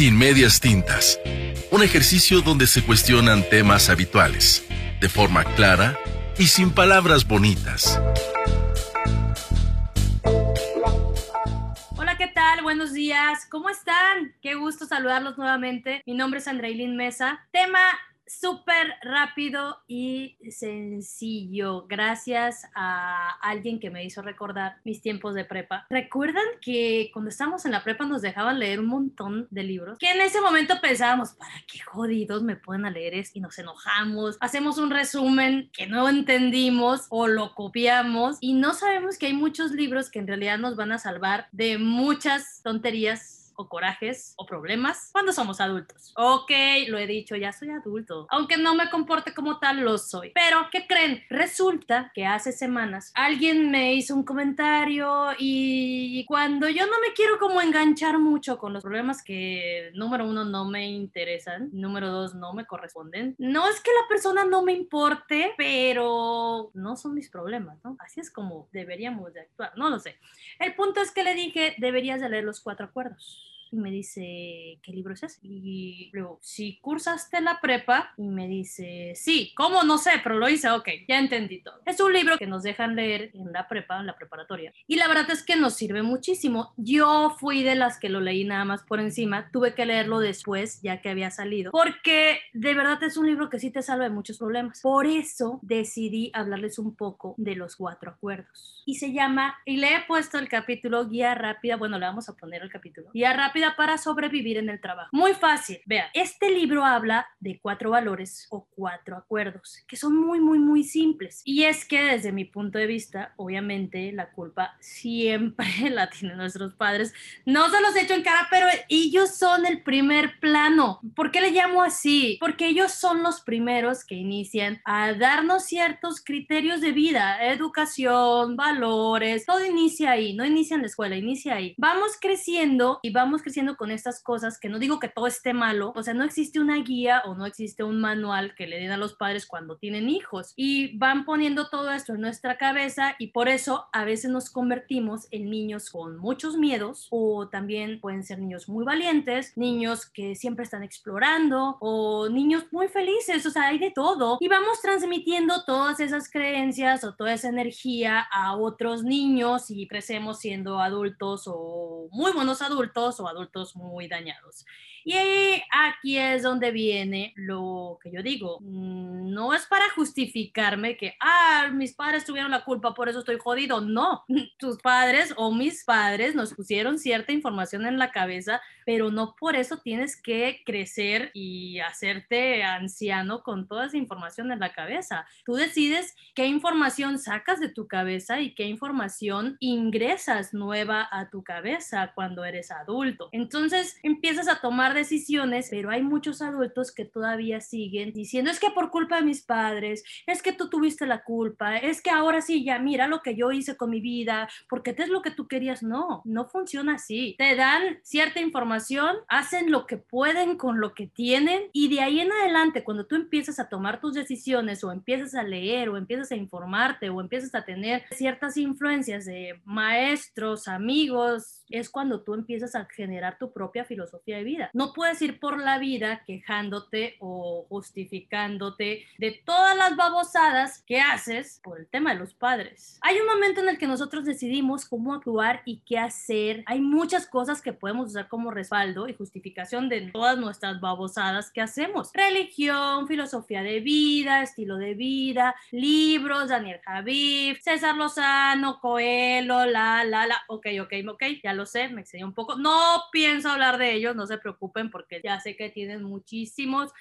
Sin medias tintas. Un ejercicio donde se cuestionan temas habituales, de forma clara y sin palabras bonitas. Hola, ¿qué tal? Buenos días. ¿Cómo están? Qué gusto saludarlos nuevamente. Mi nombre es Andreilín Mesa. Tema súper rápido y sencillo, gracias a alguien que me hizo recordar mis tiempos de prepa. ¿Recuerdan que cuando estábamos en la prepa nos dejaban leer un montón de libros? Que en ese momento pensábamos, ¿para qué jodidos me pueden leer esto? Y nos enojamos, hacemos un resumen que no entendimos o lo copiamos y no sabemos que hay muchos libros que en realidad nos van a salvar de muchas tonterías o corajes o problemas cuando somos adultos. Ok, lo he dicho, ya soy adulto. Aunque no me comporte como tal, lo soy. Pero, ¿qué creen? Resulta que hace semanas alguien me hizo un comentario y cuando yo no me quiero como enganchar mucho con los problemas que, número uno, no me interesan, número dos, no me corresponden. No es que la persona no me importe, pero no son mis problemas, ¿no? Así es como deberíamos de actuar, no lo sé. El punto es que le dije, deberías de leer los cuatro acuerdos y me dice, ¿qué libro es ese? Y luego, si cursaste la prepa, y me dice, sí, ¿cómo? No sé, pero lo hice, ok, ya entendí todo. Es un libro que nos dejan leer en la prepa, en la preparatoria. Y la verdad es que nos sirve muchísimo. Yo fui de las que lo leí nada más por encima, tuve que leerlo después, ya que había salido, porque de verdad es un libro que sí te salva de muchos problemas. Por eso decidí hablarles un poco de los cuatro acuerdos. Y se llama, y le he puesto el capítulo Guía Rápida, bueno, le vamos a poner el capítulo, Guía Rápida para sobrevivir en el trabajo. Muy fácil. Vean, este libro habla de cuatro valores o cuatro acuerdos que son muy, muy, muy simples. Y es que desde mi punto de vista, obviamente la culpa siempre la tienen nuestros padres. No se los he hecho en cara, pero ellos son el primer plano. ¿Por qué le llamo así? Porque ellos son los primeros que inician a darnos ciertos criterios de vida, educación, valores, todo inicia ahí, no inicia en la escuela, inicia ahí. Vamos creciendo y vamos creciendo creciendo con estas cosas, que no digo que todo esté malo, o sea, no existe una guía o no existe un manual que le den a los padres cuando tienen hijos y van poniendo todo esto en nuestra cabeza y por eso a veces nos convertimos en niños con muchos miedos o también pueden ser niños muy valientes, niños que siempre están explorando o niños muy felices, o sea, hay de todo y vamos transmitiendo todas esas creencias o toda esa energía a otros niños y crecemos siendo adultos o muy buenos adultos o adultos muy dañados. Y aquí es donde viene lo que yo digo. Mm, no es para justificarme que, ah, mis padres tuvieron la culpa, por eso estoy jodido. No, tus padres o mis padres nos pusieron cierta información en la cabeza, pero no por eso tienes que crecer y hacerte anciano con toda esa información en la cabeza. Tú decides qué información sacas de tu cabeza y qué información ingresas nueva a tu cabeza cuando eres adulto. Entonces empiezas a tomar decisiones, pero hay muchos adultos que todavía siguen diciendo, es que por culpa de mis padres, es que tú tuviste la culpa, es que ahora sí, ya mira lo que yo hice con mi vida, porque te es lo que tú querías. No, no funciona así. Te dan cierta información, hacen lo que pueden con lo que tienen y de ahí en adelante, cuando tú empiezas a tomar tus decisiones o empiezas a leer o empiezas a informarte o empiezas a tener ciertas influencias de maestros, amigos, es cuando tú empiezas a generar tu propia filosofía de vida. No puedes ir por la vida quejándote o justificándote de todas las babosadas que haces por el tema de los padres. Hay un momento en el que nosotros decidimos cómo actuar y qué hacer. Hay muchas cosas que podemos usar como respaldo y justificación de todas nuestras babosadas que hacemos. Religión, filosofía de vida, estilo de vida, libros, Daniel Javif, César Lozano, Coelho, la, la, la. Ok, ok, ok, ya lo sé, me excedí un poco. No pienso hablar de ellos, no se preocupen porque ya sé que tienen muchísimos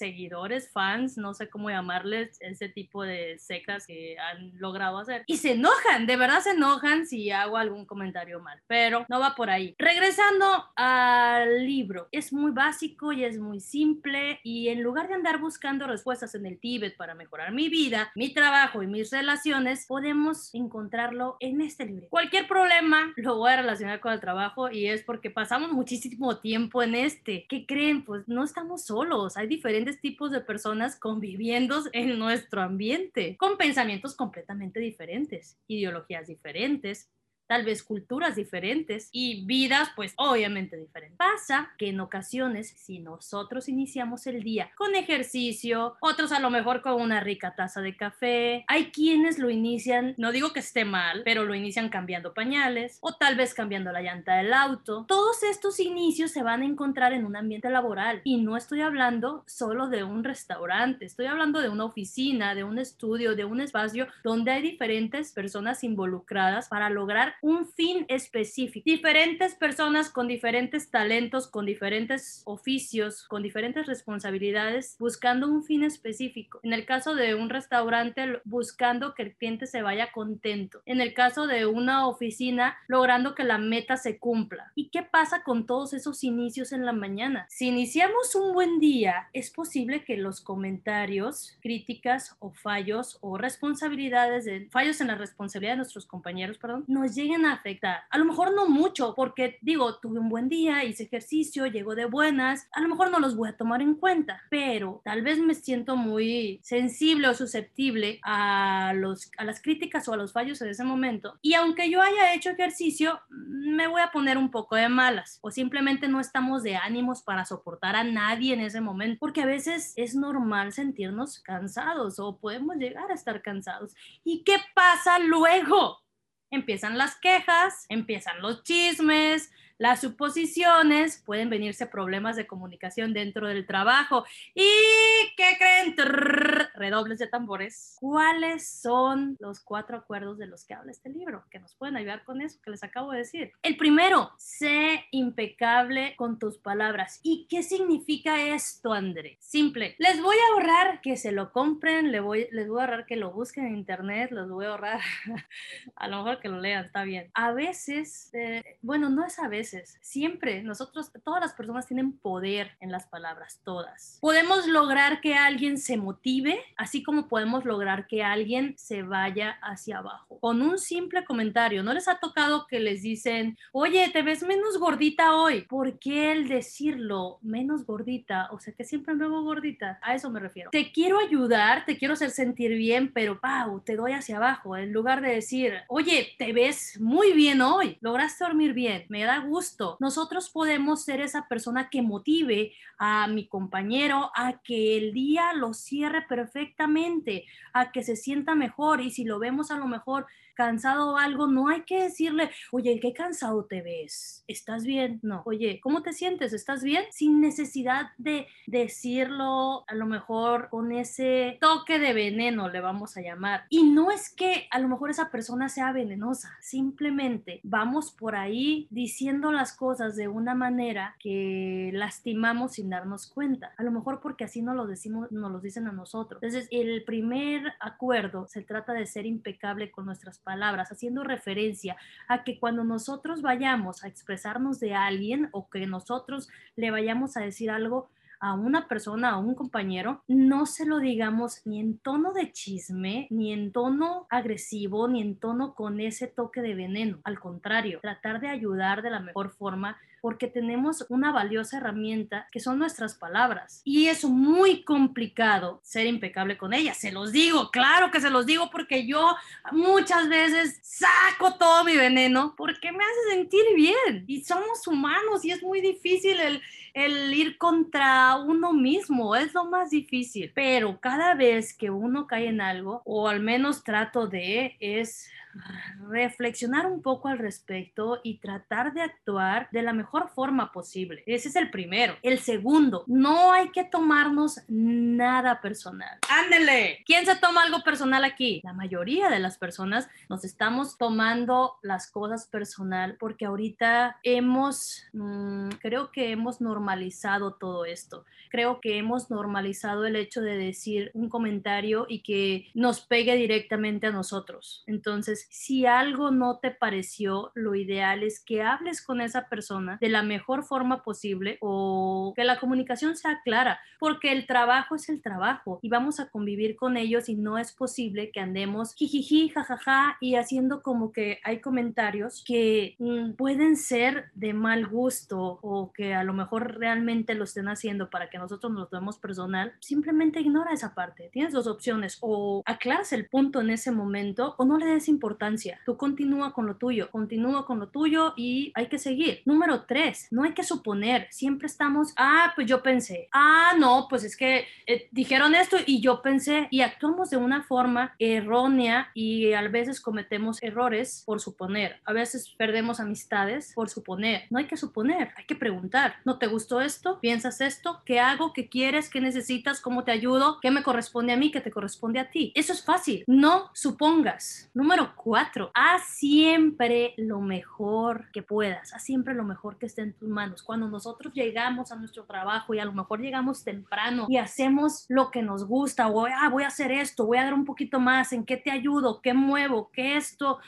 seguidores, fans, no sé cómo llamarles, ese tipo de secas que han logrado hacer. Y se enojan, de verdad se enojan si hago algún comentario mal, pero no va por ahí. Regresando al libro, es muy básico y es muy simple y en lugar de andar buscando respuestas en el Tíbet para mejorar mi vida, mi trabajo y mis relaciones, podemos encontrarlo en este libro. Cualquier problema lo voy a relacionar con el trabajo y es porque pasamos muchísimo tiempo en este. ¿Qué creen? Pues no estamos solos, hay diferentes tipos de personas conviviendo en nuestro ambiente, con pensamientos completamente diferentes, ideologías diferentes, tal vez culturas diferentes y vidas pues obviamente diferentes. Pasa que en ocasiones si nosotros iniciamos el día con ejercicio, otros a lo mejor con una rica taza de café, hay quienes lo inician, no digo que esté mal, pero lo inician cambiando pañales o tal vez cambiando la llanta del auto. Todos estos inicios se van a encontrar en un ambiente laboral y no estoy hablando solo de un restaurante, estoy hablando de una oficina, de un estudio, de un espacio donde hay diferentes personas involucradas para lograr un fin específico. Diferentes personas con diferentes talentos, con diferentes oficios, con diferentes responsabilidades, buscando un fin específico. En el caso de un restaurante, buscando que el cliente se vaya contento. En el caso de una oficina, logrando que la meta se cumpla. ¿Y qué pasa con todos esos inicios en la mañana? Si iniciamos un buen día, es posible que los comentarios, críticas o fallos o responsabilidades, de, fallos en la responsabilidad de nuestros compañeros, perdón, nos lleguen a afectar. A lo mejor no mucho, porque digo, tuve un buen día, hice ejercicio, llego de buenas, a lo mejor no los voy a tomar en cuenta, pero tal vez me siento muy sensible o susceptible a, los, a las críticas o a los fallos en ese momento. Y aunque yo haya hecho ejercicio, me voy a poner un poco de malas o simplemente no estamos de ánimos para soportar a nadie en ese momento, porque a veces es normal sentirnos cansados o podemos llegar a estar cansados. ¿Y qué pasa luego? Empiezan las quejas, empiezan los chismes, las suposiciones, pueden venirse problemas de comunicación dentro del trabajo. ¿Y qué creen? redobles de tambores. ¿Cuáles son los cuatro acuerdos de los que habla este libro? Que nos pueden ayudar con eso que les acabo de decir. El primero, sé impecable con tus palabras. ¿Y qué significa esto, André? Simple. Les voy a ahorrar que se lo compren, les voy, les voy a ahorrar que lo busquen en internet, les voy a ahorrar a lo mejor que lo lean, está bien. A veces, eh, bueno, no es a veces, siempre nosotros, todas las personas tienen poder en las palabras, todas. Podemos lograr que alguien se motive, así como podemos lograr que alguien se vaya hacia abajo. Con un simple comentario, ¿no les ha tocado que les dicen, oye, te ves menos gordita hoy? ¿Por qué el decirlo menos gordita? O sea, que siempre me veo gordita. A eso me refiero. Te quiero ayudar, te quiero hacer sentir bien, pero pau, te doy hacia abajo. En lugar de decir, oye, te ves muy bien hoy, lograste dormir bien, me da gusto nosotros podemos ser esa persona que motive a mi compañero a que el día lo cierre perfectamente, a que se sienta mejor y si lo vemos a lo mejor cansado o algo, no hay que decirle, oye, qué cansado te ves, ¿estás bien? No, oye, ¿cómo te sientes? ¿Estás bien? Sin necesidad de decirlo a lo mejor con ese toque de veneno, le vamos a llamar. Y no es que a lo mejor esa persona sea venenosa, simplemente vamos por ahí diciendo las cosas de una manera que lastimamos sin darnos cuenta. A lo mejor porque así nos lo decimos, nos lo dicen a nosotros. Entonces, el primer acuerdo se trata de ser impecable con nuestras palabras palabras, haciendo referencia a que cuando nosotros vayamos a expresarnos de alguien o que nosotros le vayamos a decir algo, a una persona, a un compañero, no se lo digamos ni en tono de chisme, ni en tono agresivo, ni en tono con ese toque de veneno. Al contrario, tratar de ayudar de la mejor forma porque tenemos una valiosa herramienta que son nuestras palabras. Y es muy complicado ser impecable con ellas. Se los digo, claro que se los digo porque yo muchas veces saco todo mi veneno porque me hace sentir bien. Y somos humanos y es muy difícil el, el ir contra uno mismo. Es lo más difícil. Pero cada vez que uno cae en algo, o al menos trato de, es reflexionar un poco al respecto y tratar de actuar de la mejor forma posible. Ese es el primero. El segundo, no hay que tomarnos nada personal. Ándele. ¿Quién se toma algo personal aquí? La mayoría de las personas nos estamos tomando las cosas personal porque ahorita hemos, mm, creo que hemos normalizado todo esto. Creo que hemos normalizado el hecho de decir un comentario y que nos pegue directamente a nosotros. Entonces, si algo no te pareció, lo ideal es que hables con esa persona de la mejor forma posible o que la comunicación sea clara, porque el trabajo es el trabajo y vamos a convivir con ellos y no es posible que andemos jijiji, jajaja y haciendo como que hay comentarios que mm, pueden ser de mal gusto o que a lo mejor realmente lo estén haciendo para que nosotros nos tomemos personal. Simplemente ignora esa parte. Tienes dos opciones o aclaras el punto en ese momento o no le des importancia importancia. Tú continúa con lo tuyo, continúa con lo tuyo y hay que seguir. Número tres, no hay que suponer. Siempre estamos, ah, pues yo pensé, ah, no, pues es que eh, dijeron esto y yo pensé y actuamos de una forma errónea y a veces cometemos errores por suponer. A veces perdemos amistades por suponer. No hay que suponer, hay que preguntar. ¿No te gustó esto? ¿Piensas esto? ¿Qué hago? ¿Qué quieres? ¿Qué necesitas? ¿Cómo te ayudo? ¿Qué me corresponde a mí? ¿Qué te corresponde a ti? Eso es fácil. No supongas. Número cuatro, haz siempre lo mejor que puedas. Haz siempre lo mejor que esté en tus manos. Cuando nosotros llegamos a nuestro trabajo y a lo mejor llegamos temprano y hacemos lo que nos gusta o ah, voy a hacer esto, voy a dar un poquito más, ¿en qué te ayudo? ¿Qué muevo? ¿Qué esto?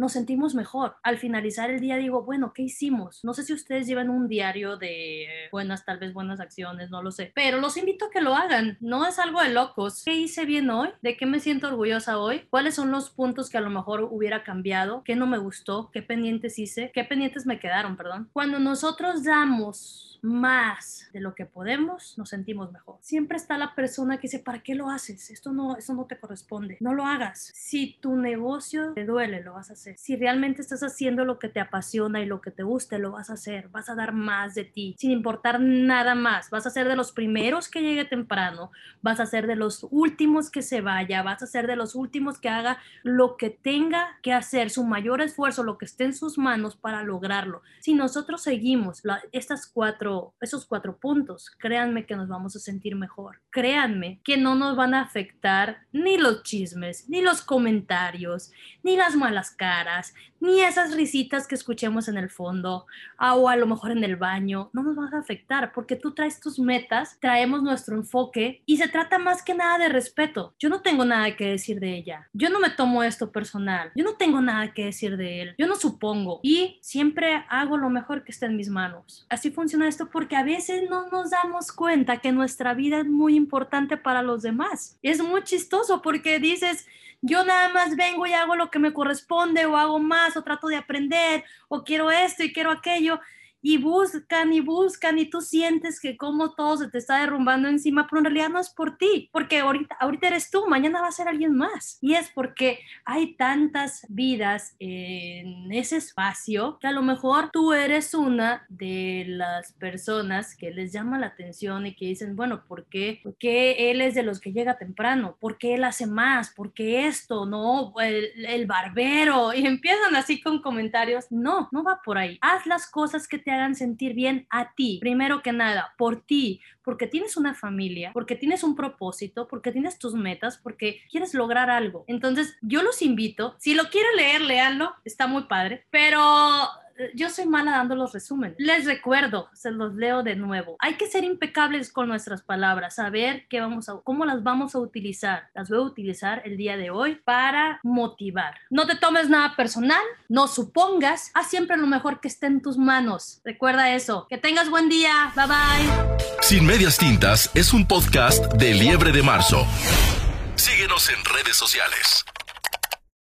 Nos sentimos mejor. Al finalizar el día digo, bueno, ¿qué hicimos? No sé si ustedes llevan un diario de buenas, tal vez buenas acciones, no lo sé, pero los invito a que lo hagan. No es algo de locos. ¿Qué hice bien hoy? ¿De qué me siento orgullosa hoy? ¿Cuáles son los puntos que a lo mejor hubiera cambiado? ¿Qué no me gustó? ¿Qué pendientes hice? ¿Qué pendientes me quedaron, perdón? Cuando nosotros damos más de lo que podemos, nos sentimos mejor. Siempre está la persona que dice, ¿para qué lo haces? Esto no, eso no te corresponde. No lo hagas. Si tu negocio te duele, lo vas a hacer. Si realmente estás haciendo lo que te apasiona y lo que te guste, lo vas a hacer. Vas a dar más de ti, sin importar nada más. Vas a ser de los primeros que llegue temprano. Vas a ser de los últimos que se vaya. Vas a ser de los últimos que haga lo que tenga que hacer, su mayor esfuerzo, lo que esté en sus manos para lograrlo. Si nosotros seguimos estas cuatro esos cuatro puntos, créanme que nos vamos a sentir mejor. Créanme que no nos van a afectar ni los chismes, ni los comentarios, ni las malas caras, claras, ni esas risitas que escuchemos en el fondo ah, o a lo mejor en el baño. No nos van a afectar porque tú traes tus metas, traemos nuestro enfoque y se trata más que nada de respeto. Yo no tengo nada que decir de ella. Yo no me tomo esto personal. Yo no tengo nada que decir de él. Yo no supongo. Y siempre hago lo mejor que esté en mis manos. Así funciona esto porque a veces no nos damos cuenta que nuestra vida es muy importante para los demás. Es muy chistoso porque dices, yo nada más vengo y hago lo que me corresponde o hago más o trato de aprender o quiero esto y quiero aquello y buscan y buscan y tú sientes que como todo se te está derrumbando encima, pero en realidad no es por ti, porque ahorita, ahorita eres tú, mañana va a ser alguien más. Y es porque hay tantas vidas en ese espacio que a lo mejor tú eres una de las personas que les llama la atención y que dicen, bueno, ¿por qué? ¿Por qué él es de los que llega temprano? ¿Por qué él hace más? ¿Por qué esto? No, el, el barbero. Y empiezan así con comentarios. No, no va por ahí. Haz las cosas que te hagan sentir bien a ti, primero que nada, por ti, porque tienes una familia, porque tienes un propósito, porque tienes tus metas, porque quieres lograr algo. Entonces, yo los invito, si lo quieren leer, léanlo, está muy padre, pero yo soy mala dando los resúmenes. Les recuerdo, se los leo de nuevo. Hay que ser impecables con nuestras palabras, saber qué vamos a, cómo las vamos a utilizar. Las voy a utilizar el día de hoy para motivar. No te tomes nada personal, no supongas, haz siempre lo mejor que esté en tus manos. Recuerda eso. Que tengas buen día. Bye bye. Sin medias tintas es un podcast de Liebre de Marzo. Síguenos en redes sociales.